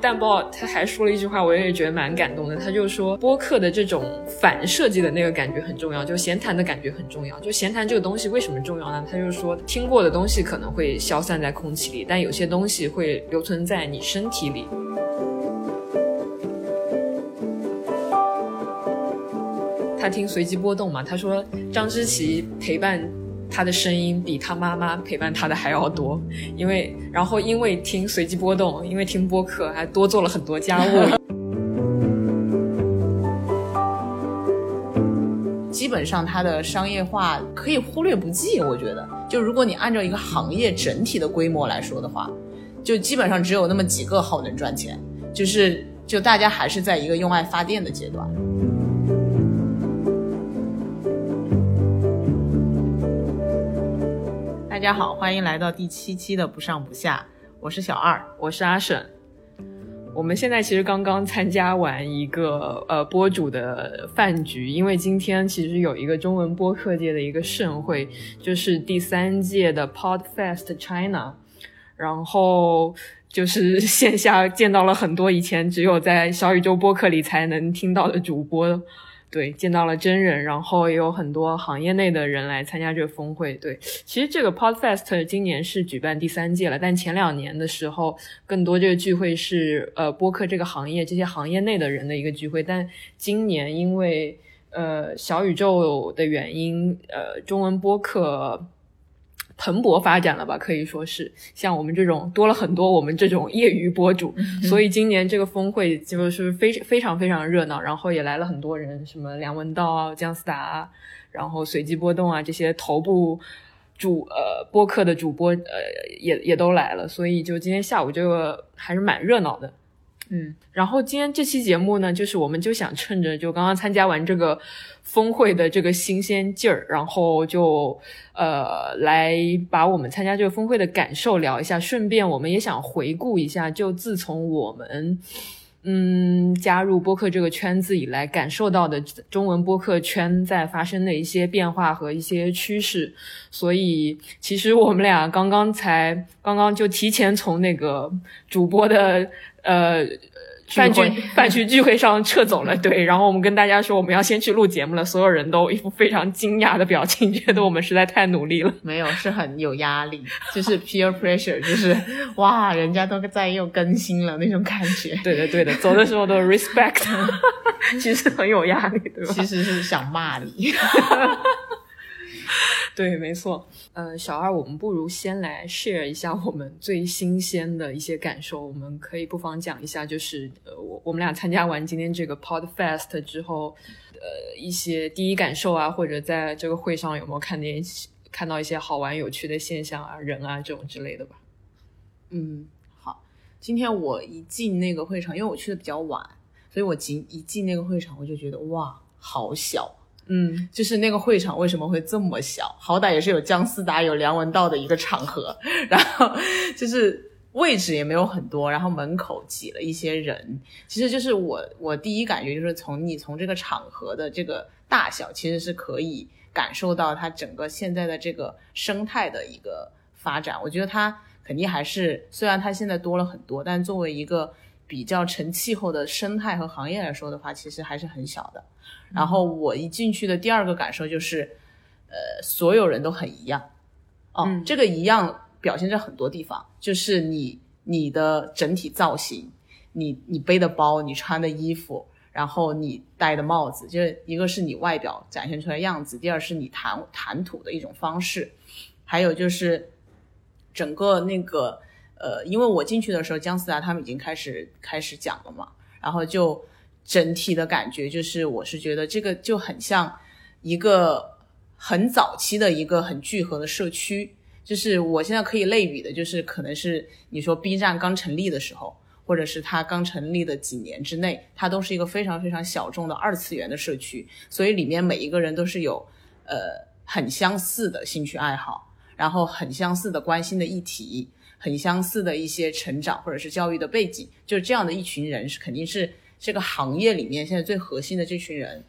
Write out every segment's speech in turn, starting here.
蛋豹他还说了一句话，我也觉得蛮感动的。他就说播客的这种反设计的那个感觉很重要，就闲谈的感觉很重要。就闲谈这个东西为什么重要呢？他就说听过的东西可能会消散在空气里，但有些东西会留存在你身体里。他听随机波动嘛，他说张之琪陪伴。他的声音比他妈妈陪伴他的还要多，因为然后因为听随机波动，因为听播客，还多做了很多家务。基本上它的商业化可以忽略不计，我觉得，就如果你按照一个行业整体的规模来说的话，就基本上只有那么几个号能赚钱，就是就大家还是在一个用爱发电的阶段。大家好，欢迎来到第七期的不上不下，我是小二，我是阿沈。我们现在其实刚刚参加完一个呃播主的饭局，因为今天其实有一个中文播客界的一个盛会，就是第三届的 Podfest China，然后就是线下见到了很多以前只有在小宇宙播客里才能听到的主播。对，见到了真人，然后也有很多行业内的人来参加这个峰会。对，其实这个 Podfest 今年是举办第三届了，但前两年的时候，更多这个聚会是呃播客这个行业这些行业内的人的一个聚会，但今年因为呃小宇宙的原因，呃中文播客。蓬勃发展了吧，可以说是像我们这种多了很多我们这种业余博主，所以今年这个峰会就是非非常非常热闹，然后也来了很多人，什么梁文道啊、姜思达啊，然后随机波动啊这些头部主呃播客的主播呃也也都来了，所以就今天下午这个还是蛮热闹的。嗯，然后今天这期节目呢，就是我们就想趁着就刚刚参加完这个峰会的这个新鲜劲儿，然后就呃来把我们参加这个峰会的感受聊一下，顺便我们也想回顾一下，就自从我们嗯加入播客这个圈子以来，感受到的中文播客圈在发生的一些变化和一些趋势。所以其实我们俩刚刚才刚刚就提前从那个主播的。呃，饭局 饭局聚会上撤走了，对。然后我们跟大家说我们要先去录节目了，所有人都一副非常惊讶的表情，觉得我们实在太努力了。没有，是很有压力，就是 peer pressure，就是哇，人家都在又更新了那种感觉。对的，对的，走的时候都 respect，其实很有压力，对吧？其实是想骂你。对，没错。呃，小二，我们不如先来 share 一下我们最新鲜的一些感受。我们可以不妨讲一下，就是呃，我我们俩参加完今天这个 Podfest 之后，呃，一些第一感受啊，或者在这个会上有没有看见看到一些好玩有趣的现象啊、人啊这种之类的吧。嗯，好。今天我一进那个会场，因为我去的比较晚，所以我进一进那个会场，我就觉得哇，好小。嗯，就是那个会场为什么会这么小？好歹也是有姜思达、有梁文道的一个场合，然后就是位置也没有很多，然后门口挤了一些人。其实就是我我第一感觉就是从你从这个场合的这个大小，其实是可以感受到它整个现在的这个生态的一个发展。我觉得它肯定还是虽然它现在多了很多，但作为一个。比较成气候的生态和行业来说的话，其实还是很小的。然后我一进去的第二个感受就是，呃，所有人都很一样。哦，这个一样表现在很多地方，就是你你的整体造型，你你背的包，你穿的衣服，然后你戴的帽子，就是一个是你外表展现出来样子，第二是你谈谈吐的一种方式，还有就是整个那个。呃，因为我进去的时候，姜思达他们已经开始开始讲了嘛，然后就整体的感觉就是，我是觉得这个就很像一个很早期的一个很聚合的社区，就是我现在可以类比的，就是可能是你说 B 站刚成立的时候，或者是它刚成立的几年之内，它都是一个非常非常小众的二次元的社区，所以里面每一个人都是有呃很相似的兴趣爱好，然后很相似的关心的议题。很相似的一些成长或者是教育的背景，就是这样的一群人是肯定是这个行业里面现在最核心的这群人。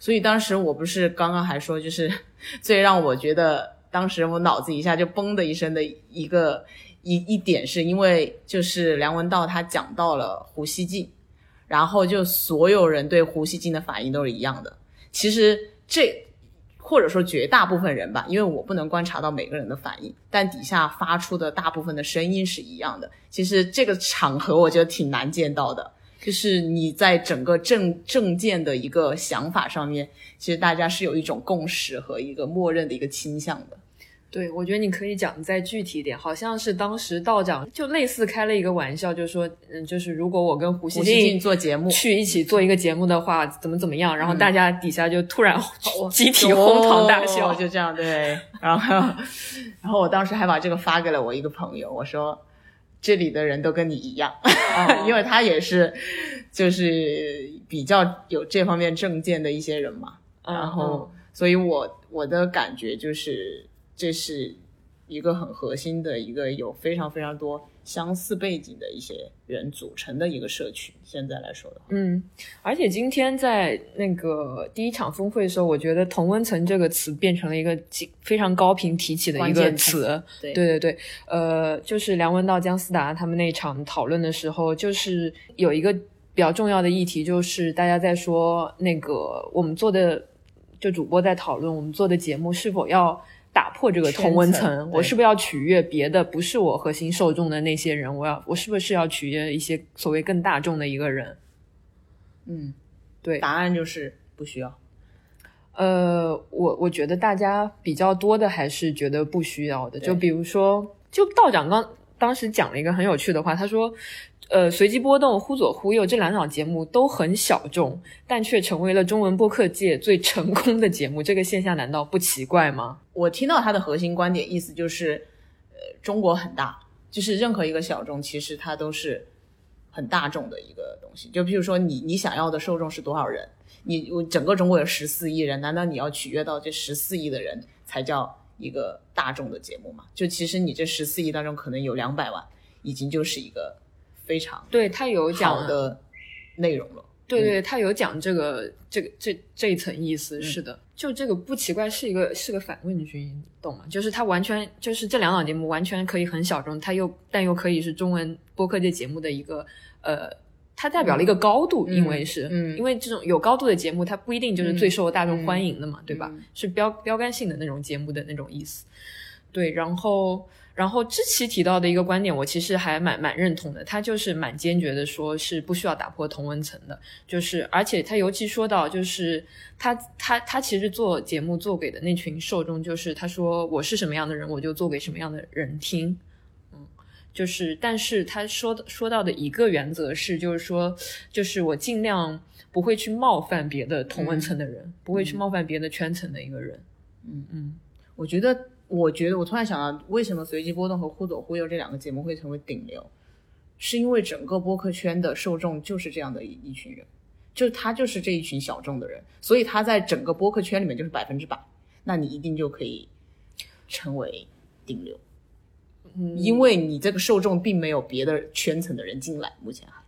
所以当时我不是刚刚还说，就是 最让我觉得当时我脑子一下就嘣的一声的一个一一点是因为就是梁文道他讲到了胡锡进，然后就所有人对胡锡进的反应都是一样的。其实这或者说绝大部分人吧，因为我不能观察到每个人的反应，但底下发出的大部分的声音是一样的。其实这个场合我觉得挺难见到的，就是你在整个政政见的一个想法上面，其实大家是有一种共识和一个默认的一个倾向的。对，我觉得你可以讲再具体一点，好像是当时道长就类似开了一个玩笑，就说，嗯，就是如果我跟胡锡进做节目去一起做一个节目的话，怎么怎么样，然后大家底下就突然 集体哄堂大笑，就这样对。然后，然后我当时还把这个发给了我一个朋友，我说这里的人都跟你一样，因为他也是就是比较有这方面证件的一些人嘛。然后，所以我我的感觉就是。这是一个很核心的一个有非常非常多相似背景的一些人组成的一个社群。现在来说的话，嗯，而且今天在那个第一场峰会的时候，我觉得“同温层”这个词变成了一个非常高频提起的一个词。对对对对，呃，就是梁文道、姜思达他们那场讨论的时候，就是有一个比较重要的议题，就是大家在说那个我们做的，就主播在讨论我们做的节目是否要。打破这个同温层，我是不是要取悦别的不是我核心受众的那些人？我要我是不是要取悦一些所谓更大众的一个人？嗯，对，答案就是不需要。呃，我我觉得大家比较多的还是觉得不需要的。就比如说，就道长刚当时讲了一个很有趣的话，他说。呃，随机波动、忽左忽右这两档节目都很小众，但却成为了中文播客界最成功的节目。这个现象难道不奇怪吗？我听到他的核心观点，意思就是，呃，中国很大，就是任何一个小众，其实它都是很大众的一个东西。就比如说，你你想要的受众是多少人？你我整个中国有十四亿人，难道你要取悦到这十四亿的人才叫一个大众的节目嘛？就其实你这十四亿当中，可能有两百万已经就是一个。非常对他有讲的内容了，对对，他有讲这个这个这这一层意思，是的，就这个不奇怪，是一个是个反问句，你懂吗？就是他完全就是这两档节目完全可以很小众，他又但又可以是中文播客界节目的一个呃，它代表了一个高度，因为是，嗯，因为这种有高度的节目，它不一定就是最受大众欢迎的嘛，对吧？是标标杆性的那种节目的那种意思，对，然后。然后知奇提到的一个观点，我其实还蛮蛮认同的。他就是蛮坚决的，说是不需要打破同文层的。就是而且他尤其说到，就是他他他其实做节目做给的那群受众，就是他说我是什么样的人，我就做给什么样的人听。嗯，就是但是他说的说到的一个原则是，就是说就是我尽量不会去冒犯别的同文层的人，不会去冒犯别的圈层的一个人。嗯嗯，我觉得。我觉得我突然想到，为什么随机波动和忽左忽右这两个节目会成为顶流，是因为整个播客圈的受众就是这样的一一群人，就他就是这一群小众的人，所以他在整个播客圈里面就是百分之百，那你一定就可以成为顶流，嗯，因为你这个受众并没有别的圈层的人进来，目前还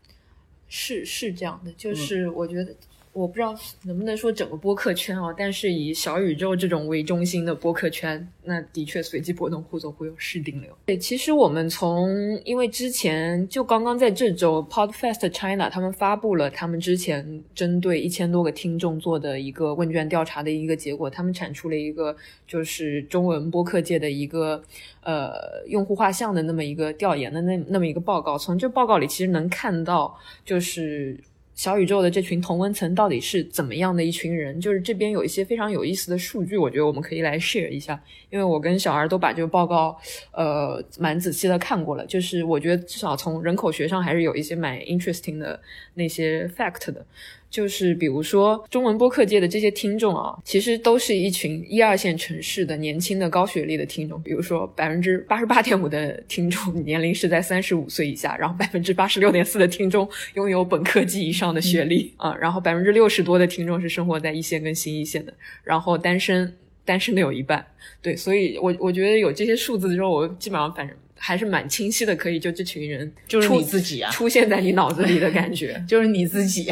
是是这样的，就是我觉得。我不知道能不能说整个播客圈啊，但是以小宇宙这种为中心的播客圈，那的确随机波动、忽左忽右是顶流。对，其实我们从因为之前就刚刚在这周，Podfest China 他们发布了他们之前针对一千多个听众做的一个问卷调查的一个结果，他们产出了一个就是中文播客界的一个呃用户画像的那么一个调研的那那么一个报告。从这报告里其实能看到就是。小宇宙的这群同温层到底是怎么样的一群人？就是这边有一些非常有意思的数据，我觉得我们可以来 share 一下。因为我跟小儿都把这个报告，呃，蛮仔细的看过了。就是我觉得至少从人口学上还是有一些蛮 interesting 的那些 fact 的。就是比如说中文播客界的这些听众啊，其实都是一群一二线城市的年轻的高学历的听众。比如说百分之八十八点五的听众 年龄是在三十五岁以下，然后百分之八十六点四的听众拥有本科及以上的学历啊，然后百分之六十多的听众是生活在一线跟新一线的，然后单身单身的有一半。对，所以我我觉得有这些数字之后，我基本上反正。还是蛮清晰的，可以就这群人就是你自己啊，出现在你脑子里的感觉 就是你自己。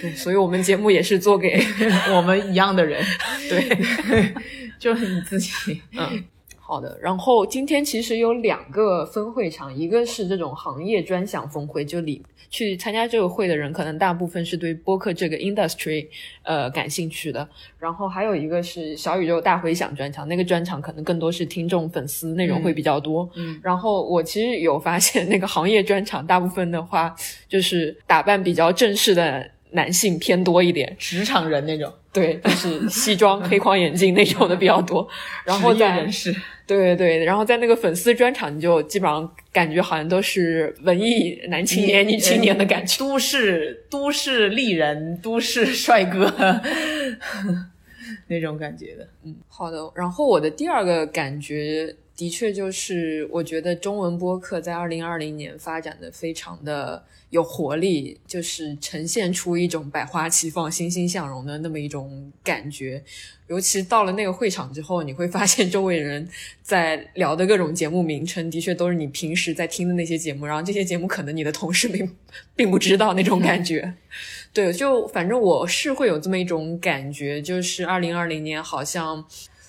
对，所以我们节目也是做给我们一样的人。对，就是你自己。嗯，好的，然后今天其实有两个分会场，一个是这种行业专享峰会，就里去参加这个会的人，可能大部分是对播客这个 industry 呃感兴趣的，然后还有一个是小宇宙大回响专场，那个专场可能更多是听众粉丝内容会比较多。嗯，然后我其实有发现，那个行业专场大部分的话，就是打扮比较正式的男性偏多一点，职场人那种，对，就是西装、黑框眼镜那种的比较多。然后在人士，对对对，然后在那个粉丝专场，你就基本上感觉好像都是文艺男青年、女青年的感觉。都市都市丽人、都市帅哥 那种感觉的。嗯好的，然后我的第二个感觉，的确就是我觉得中文播客在二零二零年发展的非常的有活力，就是呈现出一种百花齐放、欣欣向荣的那么一种感觉。尤其到了那个会场之后，你会发现周围人在聊的各种节目名称，的确都是你平时在听的那些节目，然后这些节目可能你的同事并并不知道那种感觉。对，就反正我是会有这么一种感觉，就是二零二零年好像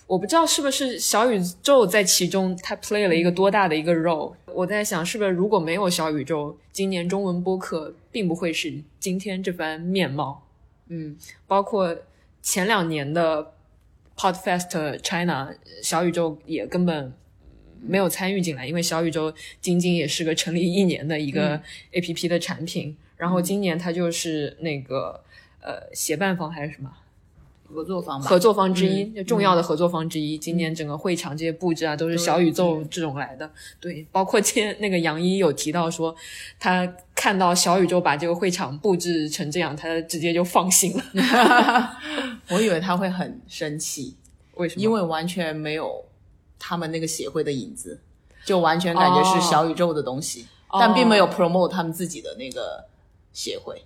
我不知道是不是小宇宙在其中它 play 了一个多大的一个 role。我在想，是不是如果没有小宇宙，今年中文播客并不会是今天这番面貌。嗯包括前两年的 Podfest China，小宇宙也根本没有参与进来，因为小宇宙仅仅也是个成立一年的一个 APP 的产品，然后今年它就是那个呃协办方还是什么合作方吧，合作方之一，嗯重要的合作方之一。今年整个会场这些布置啊，都是小宇宙这种来的。对，包括今天那个杨一有提到说，他看到小宇宙把这个会场布置成这样，他直接就放心了。我以为他会很生气，为什么？因为完全没有他们那个协会的影子，就完全感觉是小宇宙的东西，哦但并没有 promote 他们自己的那个协会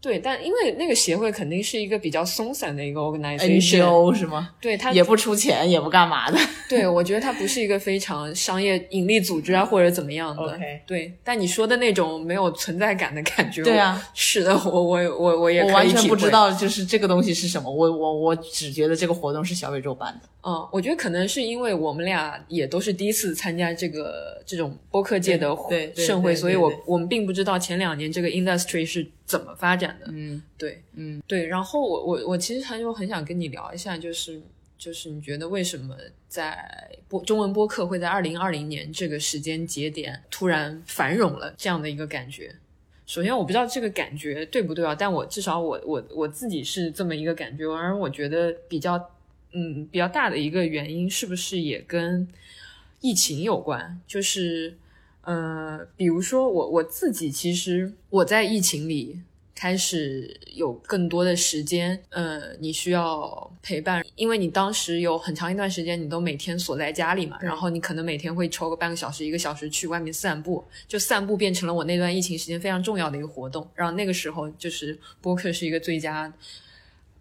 对，但因为那个协会肯定是一个比较松散的一个 organization，NGO 是吗？对它也不出钱，也不干嘛的。对，我觉得它不是一个非常商业盈利组织啊，或者怎么样的。OK 对，但你说的那种没有存在感的感觉，对啊，是的，我我我我也我完全不知。道，就是这个东西是什么。我我我只觉得这个活动是小宇宙办的。嗯，我觉得可能是因为我们俩也都是第一次参加这个这种播客界的盛会，对所以我我们并不知道前两年这个 industry 是怎么发展的。嗯对，嗯，对。然后我我我其实很有很想跟你聊一下，就是就是你觉得为什么在播中文播客会在二零二零年这个时间节点突然繁荣了这样的一个感觉？首先，我不知道这个感觉对不对啊，但我至少我我我自己是这么一个感觉，而我觉得比较嗯比较大的一个原因，是不是也跟疫情有关？就是呃，比如说我我自己，其实我在疫情里开始有更多的时间，呃，你需要陪伴，因为你当时有很长一段时间你都每天锁在家里嘛，然后你可能每天会抽个半个小时、一个小时去外面散步，就散步变成了我那段疫情时间非常重要的一个活动。然后那个时候就是播客是一个最佳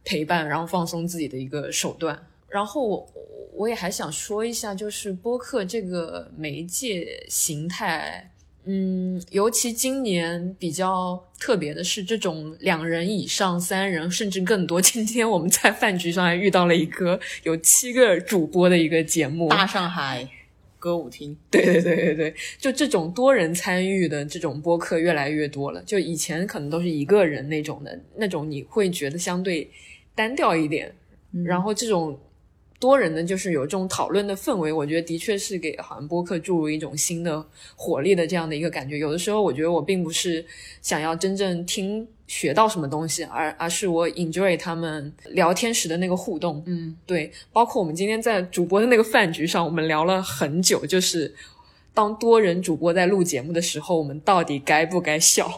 陪伴，然后放松自己的一个手段。然后我我也还想说一下，就是播客这个媒介形态，嗯，尤其今年比较特别的是，这种两人以上、三人甚至更多。今天我们在饭局上还遇到了一个有七个主播的一个节目，大上海歌舞厅，对对对对对，就这种多人参与的这种播客越来越多了。就以前可能都是一个人那种的，那种你会觉得相对单调一点。然后这种多人的，就是有这种讨论的氛围，我觉得的确是给好像播客注入一种新的活力的这样的一个感觉。有的时候，我觉得我并不是想要真正听学到什么东西，而而是我 enjoy 他们聊天时的那个互动。嗯，对，包括我们今天在主播的那个饭局上，我们聊了很久，就是当多人主播在录节目的时候，我们到底该不该笑？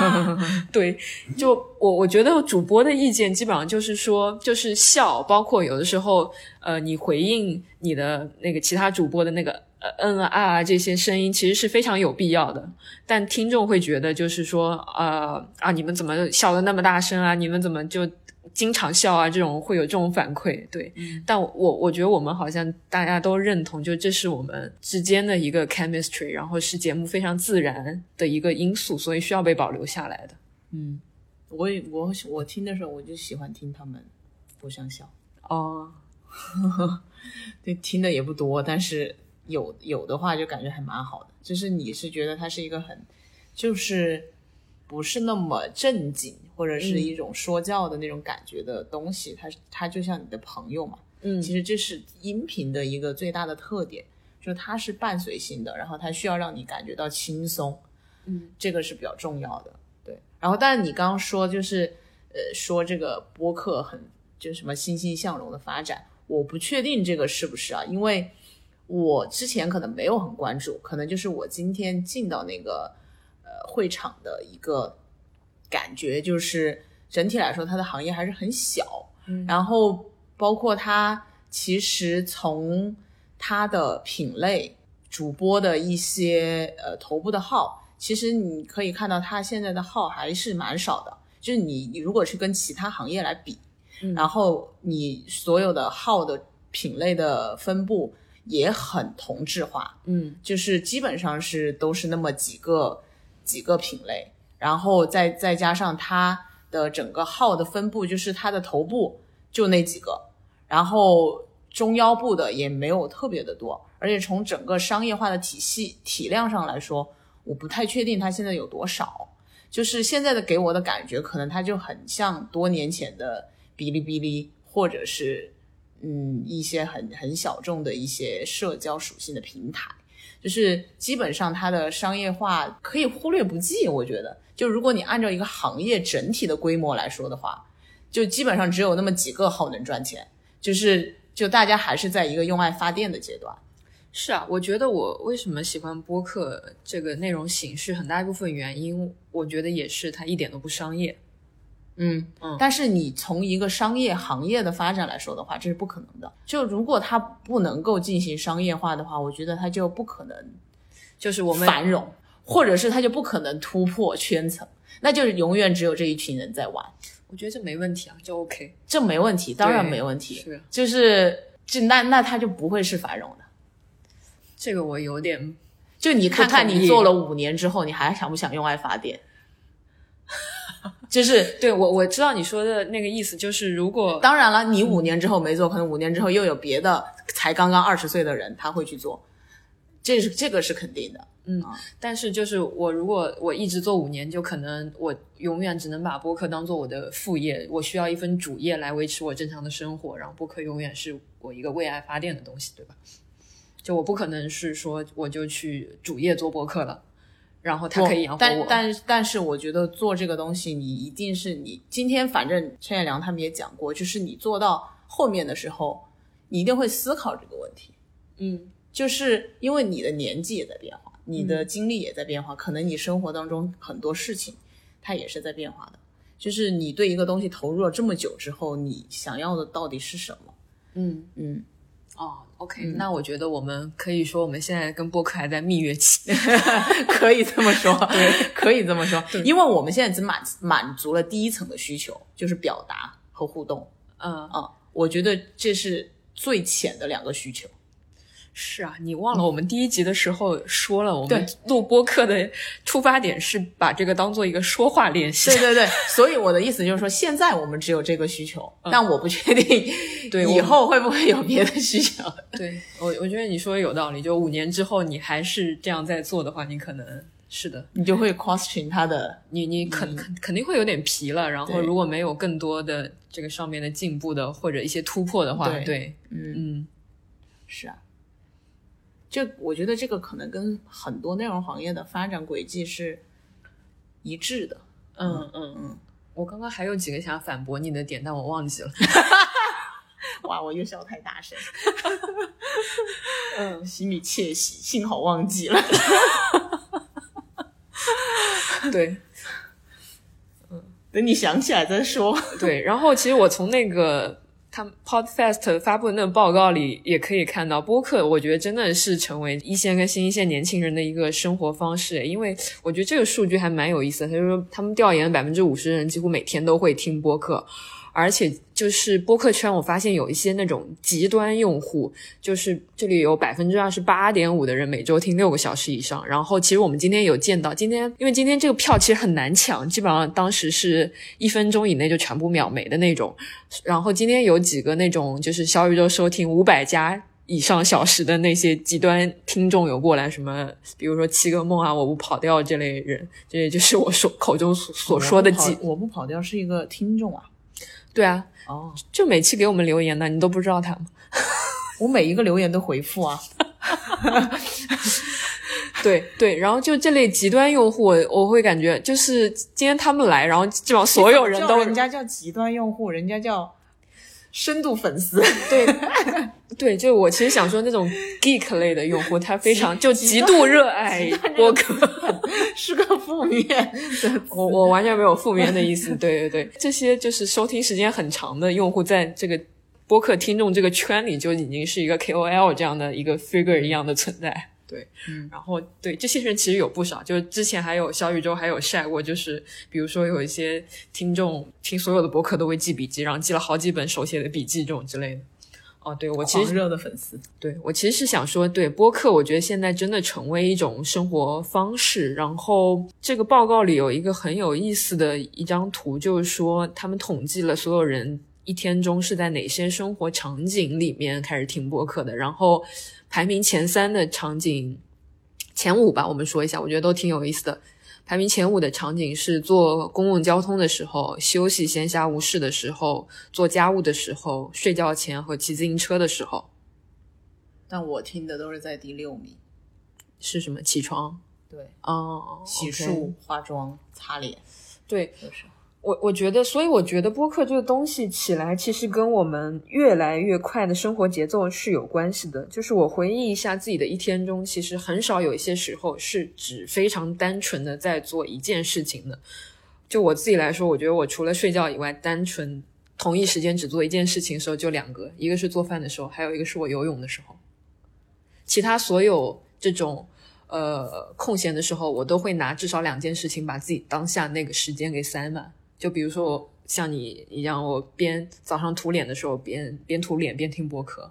对，就我我觉得主播的意见基本上就是说，就是笑，包括有的时候，呃，你回应你的那个其他主播的那个呃嗯啊啊这些声音，其实是非常有必要的。但听众会觉得，就是说，呃啊，你们怎么笑的那么大声啊？你们怎么就经常笑啊？这种会有这种反馈，对。但我我觉得我们好像大家都认同，就这是我们之间的一个 chemistry，然后是节目非常自然的一个因素，所以需要被保留下来的。嗯，我也我我听的时候我就喜欢听他们互相笑。哦，对，听的也不多，但是有有的话就感觉还蛮好的。就是你是觉得它是一个很，就是不是那么正经，或者是一种说教的那种感觉的东西，它它就像你的朋友嘛。嗯其实这是音频的一个最大的特点，就是它是伴随性的，然后它需要让你感觉到轻松，嗯，这个是比较重要的。对，然后但是你刚刚说就是呃说这个播客很就什么欣欣向荣的发展，我不确定这个是不是啊，因为我之前可能没有很关注，可能就是我今天进到那个呃会场的一个感觉，就是整体来说它的行业还是很小，嗯。然后包括它其实从它的品类、主播的一些呃头部的号，其实你可以看到它现在的号还是蛮少的。就是你你如果是跟其他行业来比，嗯。然后你所有的号的品类的分布也很同质化，嗯。就是基本上是都是那么几个几个品类，然后再再加上它的整个号的分布，就是它的头部就那几个，然后中腰部的也没有特别的多，而且从整个商业化的体系体量上来说，我不太确定它现在有多少。就是现在的给我的感觉，可能它就很像多年前的哔哩哔哩，或者是嗯一些很很小众的一些社交属性的平台。就是基本上它的商业化可以忽略不计，我觉得，就如果你按照一个行业整体的规模来说的话，就基本上只有那么几个号能赚钱，就是就大家还是在一个用爱发电的阶段。是啊，我觉得我为什么喜欢播客这个内容形式，很大一部分原因，我觉得也是它一点都不商业。嗯嗯但是你从一个商业行业的发展来说的话，这是不可能的。就如果它不能够进行商业化的话，我觉得它就不可能就是我们繁荣，或者是它就不可能突破圈层，那就是永远只有这一群人在玩，我觉得这没问题啊，就 OK。这没问题，当然没问题。是就是就那那它就不会是繁荣的。这个我有点就你看看你做了五年之后，你还想不想用爱发电？就是对我我知道你说的那个意思，就是如果 当然了，你五年之后没做，可能五年之后又有别的才刚刚二十岁的人他会去做，这是这个是肯定的。嗯但是就是我如果我一直做五年，就可能我永远只能把播客当做我的副业，我需要一份主业来维持我正常的生活，然后播客永远是我一个为爱发电的东西，对吧？就我不可能是说我就去主业做播客了，然后他可以养活我。但但但是我觉得做这个东西，你一定是你今天反正陈彦良他们也讲过，就是你做到后面的时候，你一定会思考这个问题。嗯就是因为你的年纪也在变化，你的经历也在变化，可能你生活当中很多事情它也是在变化的。就是你对一个东西投入了这么久之后，你想要的到底是什么？嗯嗯，哦，OK，、那我觉得我们可以说我们现在跟播客还在蜜月期。可以这么说，对，可以这么说，因为我们现在只满满足了第一层的需求，就是表达和互动嗯，嗯、我觉得这是最浅的两个需求。是啊，你忘了我们第一集的时候说了，我们录播客的出发点是把这个当做一个说话练习。对对对，所以我的意思就是说，现在我们只有这个需求，但我不确定 对以后会不会有别的需求。对我，我觉得你说的有道理。就五年之后，你还是这样在做的话，你可能是的，你就会 question 他的，你你肯肯肯定会有点疲了。然后如果没有更多的这个上面的进步的或者一些突破的话，对对，嗯，嗯，是啊。这我觉得这个可能跟很多内容行业的发展轨迹是一致的。嗯嗯嗯。我刚刚还有几个想反驳你的点，但我忘记了。哇，我又笑太大声，嗯，心里窃喜，幸好忘记了。对等你想起来再说。对，然后其实我从那个他们 Podfest 发布的那个报告里也可以看到，播客我觉得真的是成为一线跟新一线年轻人的一个生活方式。因为我觉得这个数据还蛮有意思的，他就说他们调研百分之五十的人几乎每天都会听播客，而且就是播客圈，我发现有一些那种极端用户，就是这里有百分之二十八点五的人每周听六个小时以上。然后其实我们今天有见到，今天因为今天这个票其实很难抢，基本上当时是一分钟以内就全部秒没的那种。然后今天有几个那种就是小宇宙收听五百加。以上小时的那些极端听众有过来，什么比如说七个梦啊，我不跑调这类人，这也就是我说口中所所说的几，我不跑调是一个听众啊，对啊，哦，就每期给我们留言的，你都不知道他吗？我每一个留言都回复啊，对对，然后就这类极端用户，我会感觉就是今天他们来，然后基本上所有人都，人家叫极端用户，人家叫深度粉丝，对。对，就我其实想说，那种 geek 类的用户，他非常就极度热爱播客，是个负面的。我我完全没有负面的意思。对对对，这些就是收听时间很长的用户，在这个播客听众这个圈里，就已经是一个 KOL 这样的一个 figure 一样的存在。对，嗯，然后对这些人其实有不少，就是之前还有小宇宙还有晒过，就是比如说有一些听众听所有的播客都会记笔记，然后记了好几本手写的笔记这种之类的。哦，对我其实热的粉丝，对我其实是想说，对播客，我觉得现在真的成为一种生活方式。然后这个报告里有一个很有意思的一张图，就是说他们统计了所有人一天中是在哪些生活场景里面开始听播客的，然后排名前三的场景，前五吧，我们说一下，我觉得都挺有意思的。排名前五的场景是坐公共交通的时候、休息闲暇无事的时候、做家务的时候、睡觉前和骑自行车的时候。但我听的都是在第六名，是什么？起床？对，哦，洗漱、化妆、擦脸，对，就是。我我觉得，所以我觉得播客这个东西起来，其实跟我们越来越快的生活节奏是有关系的。就是我回忆一下自己的一天中，其实很少有一些时候是只非常单纯的在做一件事情的。就我自己来说，我觉得我除了睡觉以外，单纯同一时间只做一件事情的时候就两个，一个是做饭的时候，还有一个是我游泳的时候。其他所有这种呃空闲的时候，我都会拿至少两件事情把自己当下那个时间给塞满。就比如说，像你一样，我边早上涂脸的时候，边边涂脸边听播客，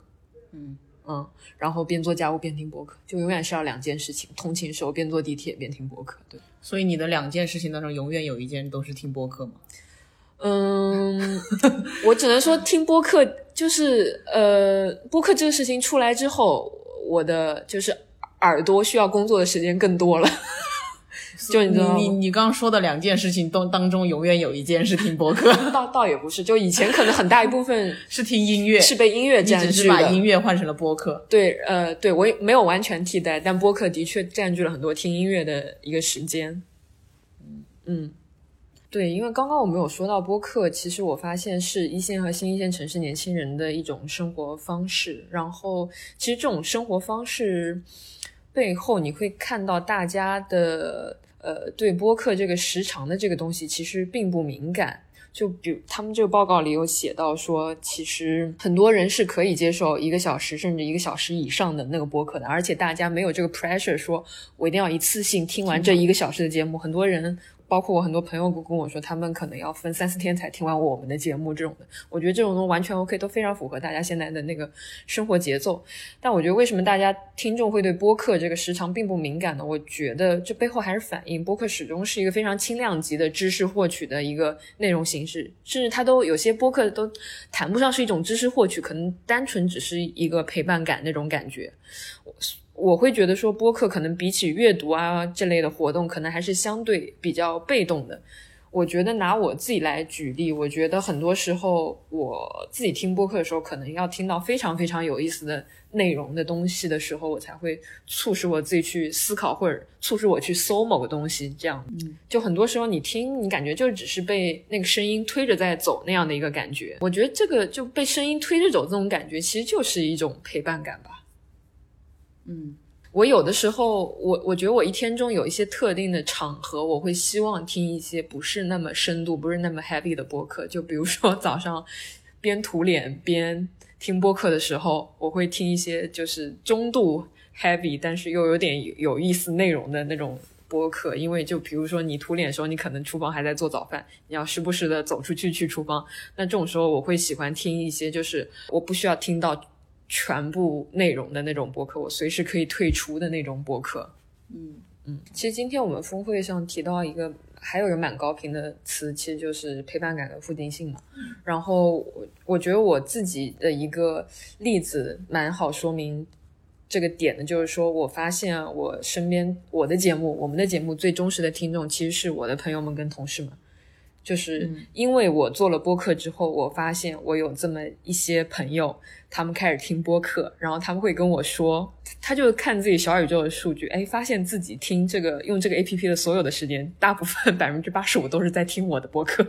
嗯嗯，然后边做家务边听播客，就永远是要两件事情。通勤时候边坐地铁边听播客，对。所以你的两件事情当中，永远有一件都是听播客吗？嗯，我只能说听播客，就是呃，播客这个事情出来之后，我的就是耳朵需要工作的时间更多了。就你你你刚刚说的两件事情当当中，永远有一件是听播客，倒倒也不是，就以前可能很大一部分 是听音乐，是被音乐占据的，只是把音乐换成了播客。对，呃，对我也没有完全替代，但播客的确占据了很多听音乐的一个时间。嗯嗯，对，因为刚刚我们有说到播客，其实我发现是一线和新一线城市年轻人的一种生活方式，然后其实这种生活方式背后，你会看到大家的。呃，对播客这个时长的这个东西其实并不敏感。就比如他们这个报告里有写到说，其实很多人是可以接受一个小时甚至一个小时以上的那个播客的，而且大家没有这个 pressure，说我一定要一次性听完这一个小时的节目。很多人。包括我很多朋友跟我说，他们可能要分三四天才听完我们的节目这种的，我觉得这种东西完全 OK，都非常符合大家现在的那个生活节奏。但我觉得为什么大家听众会对播客这个时长并不敏感呢？我觉得这背后还是反映播客始终是一个非常轻量级的知识获取的一个内容形式，甚至它都有些播客都谈不上是一种知识获取，可能单纯只是一个陪伴感那种感觉。我会觉得说播客可能比起阅读啊这类的活动，可能还是相对比较被动的。我觉得拿我自己来举例，我觉得很多时候我自己听播客的时候，可能要听到非常非常有意思的内容的东西的时候，我才会促使我自己去思考，或者促使我去搜某个东西。这样，就很多时候你听，你感觉就只是被那个声音推着在走那样的一个感觉。我觉得这个就被声音推着走这种感觉，其实就是一种陪伴感吧。嗯，我有的时候，我我觉得我一天中有一些特定的场合，我会希望听一些不是那么深度、不是那么 heavy 的播客。就比如说早上边涂脸边听播客的时候，我会听一些就是中度 heavy，但是又有点有意思内容的那种播客，因为就比如说你涂脸的时候，你可能厨房还在做早饭，你要时不时的走出去去厨房。那这种时候，我会喜欢听一些就是我不需要听到全部内容的那种博客，我随时可以退出的那种博客。嗯嗯，其实今天我们峰会上提到一个。还有一个蛮高频的词，其实就是陪伴感跟附近性嘛。然后我我觉得我自己的一个例子蛮好说明这个点的，就是说我发现我身边我的节目，我们的节目最忠实的听众其实是我的朋友们跟同事们。就是因为我做了播客之后，我发现我有这么一些朋友，他们开始听播客，然后他们会跟我说，他就看自己小宇宙的数据，哎，发现自己听这个用这个 A P P 的所有的时间，大部分 百分之八十五都是在听我的播客，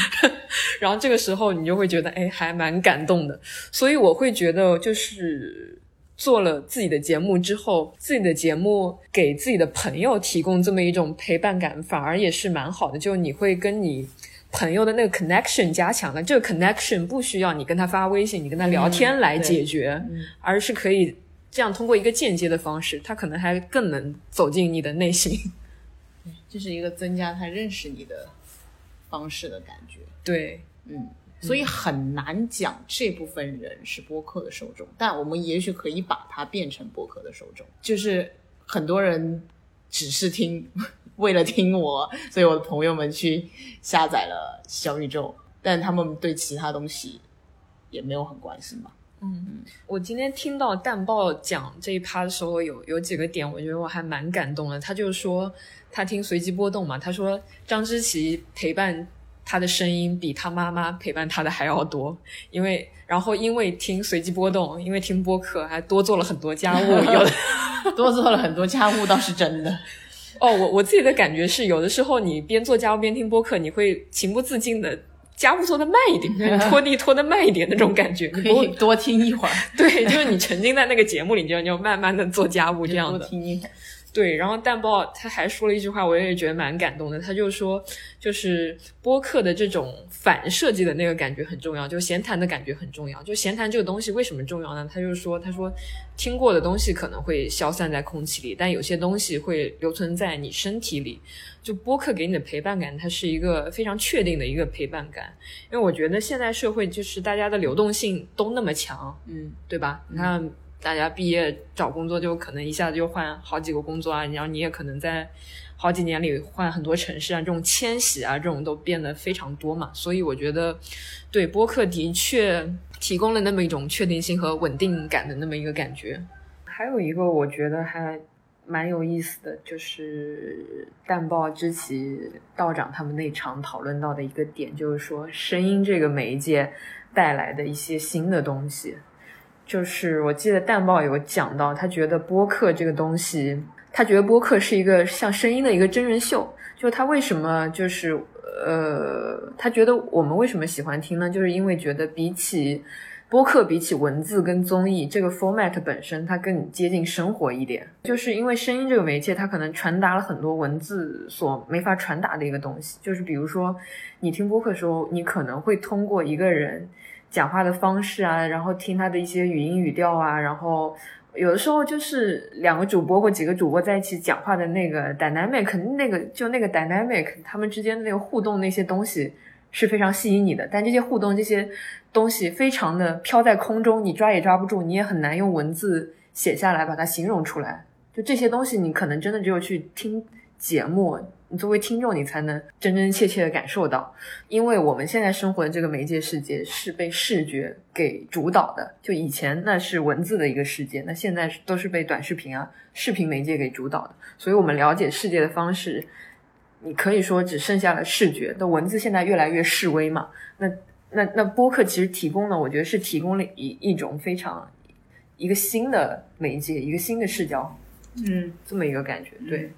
然后这个时候你就会觉得，哎，还蛮感动的，所以我会觉得就是。做了自己的节目之后，自己的节目给自己的朋友提供这么一种陪伴感，反而也是蛮好的。就你会跟你朋友的那个 connection 加强了，这个 connection 不需要你跟他发微信，你跟他聊天来解决，而是可以这样通过一个间接的方式，他可能还更能走进你的内心。对，这是一个增加他认识你的方式的感觉。对，嗯。所以很难讲这部分人是播客的受众，但我们也许可以把它变成播客的受众，就是很多人只是听，为了听我，所以我的朋友们去下载了小宇宙，但他们对其他东西也没有很关心吧。嗯，我今天听到蛋豹讲这一趴的时候，有有几个点，我觉得我还蛮感动的。他就说他听随机波动嘛，他说张之琪陪伴。他的声音比他妈妈陪伴他的还要多，因为然后因为听随机波动，因为听播客，还多做了很多家务，有的 多做了很多家务倒是真的。哦，我我自己的感觉是，有的时候你边做家务边听播客，你会情不自禁的家务做的慢一点，拖地拖的慢一点那种感觉，可以多听一会儿。对，就是你沉浸在那个节目里，就就慢慢的做家务这样的。听一会儿。对，然后蛋豹他还说了一句话，我也觉得蛮感动的。他就说，就是播客的这种反设计的那个感觉很重要，就闲谈的感觉很重要。就闲谈这个东西为什么重要呢？他就说，他说听过的东西可能会消散在空气里，但有些东西会留存在你身体里。就播客给你的陪伴感，它是一个非常确定的一个陪伴感。因为我觉得现在社会就是大家的流动性都那么强，嗯，对吧？你看。大家毕业找工作就可能一下子就换好几个工作啊，然后你也可能在好几年里换很多城市啊，这种迁徙啊，这种都变得非常多嘛。所以我觉得，对播客的确提供了那么一种确定性和稳定感的那么一个感觉。还有一个我觉得还蛮有意思的，就是淡豹之奇道长他们那场讨论到的一个点，就是说声音这个媒介带来的一些新的东西。就是我记得淡报有讲到，他觉得播客这个东西，他觉得播客是一个像声音的一个真人秀。就他为什么就是呃，他觉得我们为什么喜欢听呢？就是因为觉得比起播客，比起文字跟综艺这个 format 本身，它更接近生活一点。就是因为声音这个媒介，它可能传达了很多文字所没法传达的一个东西。就是比如说，你听播客的时候，你可能会通过一个人。讲话的方式啊，然后听他的一些语音语调啊，然后有的时候就是两个主播或几个主播在一起讲话的那个 dynamic，那个就那个 dynamic，他们之间的那个互动那些东西是非常吸引你的。但这些互动这些东西非常的飘在空中，你抓也抓不住，你也很难用文字写下来把它形容出来。就这些东西，你可能真的只有去听节目。你作为听众，你才能真真切切的感受到，因为我们现在生活的这个媒介世界是被视觉给主导的。就以前那是文字的一个世界，那现在都是被短视频啊、视频媒介给主导的。所以，我们了解世界的方式，你可以说只剩下了视觉。那文字现在越来越示威嘛？那那那播客其实提供了，我觉得是提供了一一种非常一个新的媒介，一个新的视角，嗯，这么一个感觉，对。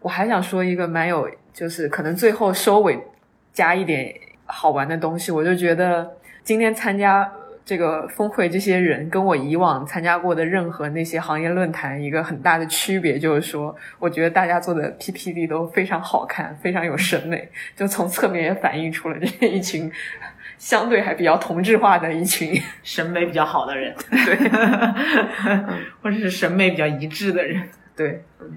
我还想说一个蛮有，就是可能最后收尾加一点好玩的东西。我就觉得今天参加这个峰会，这些人跟我以往参加过的任何那些行业论坛一个很大的区别，就是说，我觉得大家做的 PPT 都非常好看，非常有审美，就从侧面也反映出了这一群相对还比较同质化的一群审美比较好的人，对 或者是审美比较一致的人，对，嗯。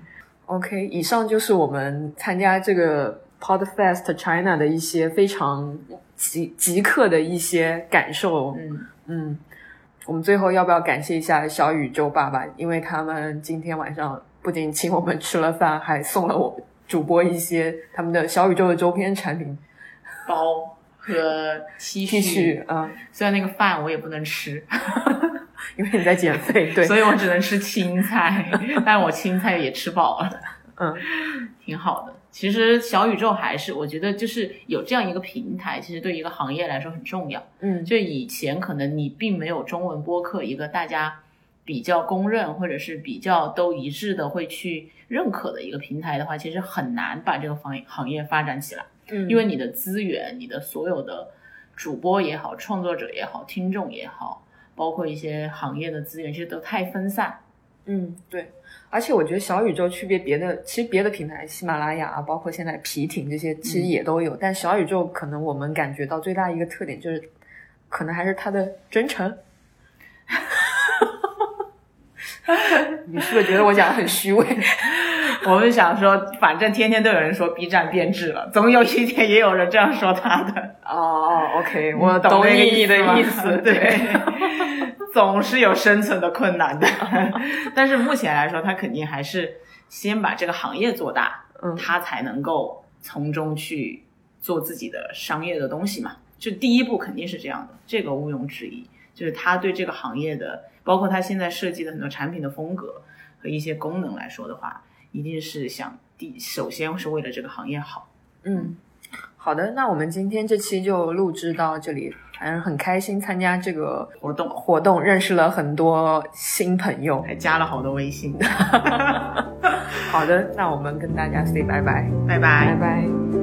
OK，以上就是我们参加这个 Podfest China 的一些非常即即刻的一些感受。嗯嗯，我们最后要不要感谢一下小宇宙爸爸？因为他们今天晚上不仅请我们吃了饭，还送了我主播一些他们的小宇宙的周边产品包和 T，T 恤啊，虽然那个饭我也不能吃，因为你在减肥，对，所以我只能吃青菜，但我青菜也吃饱了，嗯，挺好的。其实小宇宙还是我觉得就是有这样一个平台，其实对一个行业来说很重要。嗯，就以前可能你并没有中文播客一个大家比较公认或者是比较都一致的会去认可的一个平台的话，其实很难把这个行行业发展起来。嗯，因为你的资源、你的所有的主播也好、创作者也好、听众也好，包括一些行业的资源，其实都太分散。嗯，对，而且我觉得小宇宙区别别的，其实别的平台，喜马拉雅啊，包括现在皮艇这些，其实也都有。但小宇宙可能我们感觉到最大一个特点就是，可能还是它的真诚。你是不是觉得我讲的很虚伪？我们想说，反正天天都有人说 B 站变质了，总有一天也有人这样说他的。哦，OK，我懂你的意思。对，总是有生存的困难的。但是目前来说，他肯定还是先把这个行业做大，嗯他才能够从中去做自己的商业的东西嘛。就第一步肯定是这样的，这个毋庸置疑。就是他对这个行业的，包括他现在设计的很多产品的风格和一些功能来说的话，一定是想第首先是为了这个行业好。嗯，好的，那我们今天这期就录制到这里，很开心参加这个活动活动，认识了很多新朋友。还加了好多微信，好的，那我们跟大家 say 拜拜，拜拜拜。拜。